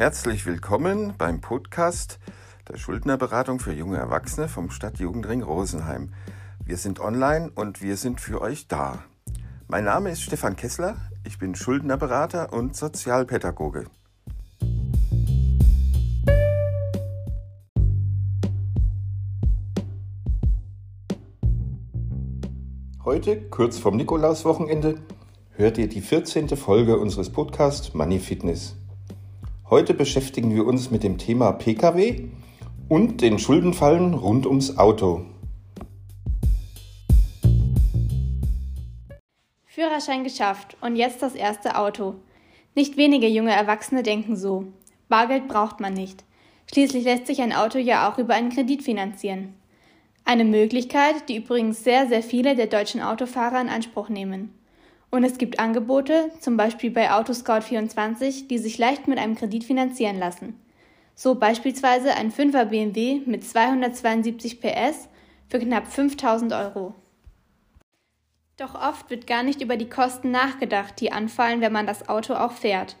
Herzlich willkommen beim Podcast der Schuldnerberatung für junge Erwachsene vom Stadtjugendring Rosenheim. Wir sind online und wir sind für euch da. Mein Name ist Stefan Kessler, ich bin Schuldnerberater und Sozialpädagoge. Heute, kurz vorm Nikolauswochenende, hört ihr die 14. Folge unseres Podcasts Money Fitness. Heute beschäftigen wir uns mit dem Thema Pkw und den Schuldenfallen rund ums Auto. Führerschein geschafft und jetzt das erste Auto. Nicht wenige junge Erwachsene denken so. Bargeld braucht man nicht. Schließlich lässt sich ein Auto ja auch über einen Kredit finanzieren. Eine Möglichkeit, die übrigens sehr, sehr viele der deutschen Autofahrer in Anspruch nehmen. Und es gibt Angebote, zum Beispiel bei Autoscout24, die sich leicht mit einem Kredit finanzieren lassen. So beispielsweise ein 5er BMW mit 272 PS für knapp 5000 Euro. Doch oft wird gar nicht über die Kosten nachgedacht, die anfallen, wenn man das Auto auch fährt.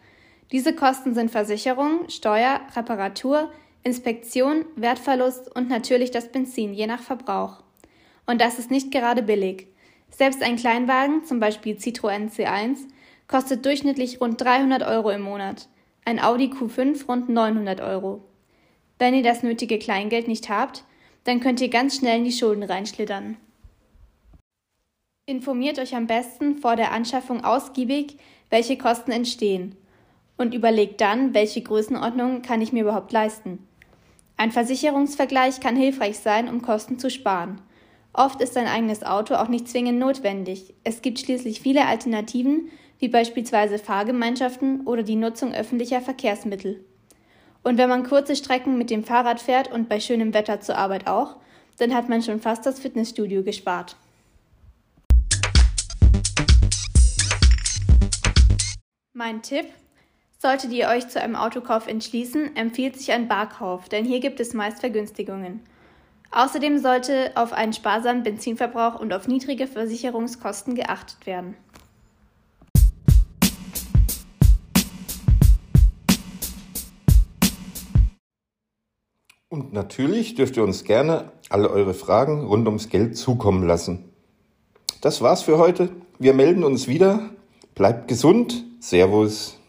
Diese Kosten sind Versicherung, Steuer, Reparatur, Inspektion, Wertverlust und natürlich das Benzin, je nach Verbrauch. Und das ist nicht gerade billig. Selbst ein Kleinwagen, zum Beispiel Citroën C1, kostet durchschnittlich rund 300 Euro im Monat, ein Audi Q5 rund 900 Euro. Wenn ihr das nötige Kleingeld nicht habt, dann könnt ihr ganz schnell in die Schulden reinschlittern. Informiert euch am besten vor der Anschaffung ausgiebig, welche Kosten entstehen und überlegt dann, welche Größenordnung kann ich mir überhaupt leisten. Ein Versicherungsvergleich kann hilfreich sein, um Kosten zu sparen. Oft ist ein eigenes Auto auch nicht zwingend notwendig. Es gibt schließlich viele Alternativen, wie beispielsweise Fahrgemeinschaften oder die Nutzung öffentlicher Verkehrsmittel. Und wenn man kurze Strecken mit dem Fahrrad fährt und bei schönem Wetter zur Arbeit auch, dann hat man schon fast das Fitnessstudio gespart. Mein Tipp, Solltet ihr euch zu einem Autokauf entschließen, empfiehlt sich ein Barkauf, denn hier gibt es meist Vergünstigungen. Außerdem sollte auf einen sparsamen Benzinverbrauch und auf niedrige Versicherungskosten geachtet werden. Und natürlich dürft ihr uns gerne alle eure Fragen rund ums Geld zukommen lassen. Das war's für heute. Wir melden uns wieder. Bleibt gesund. Servus.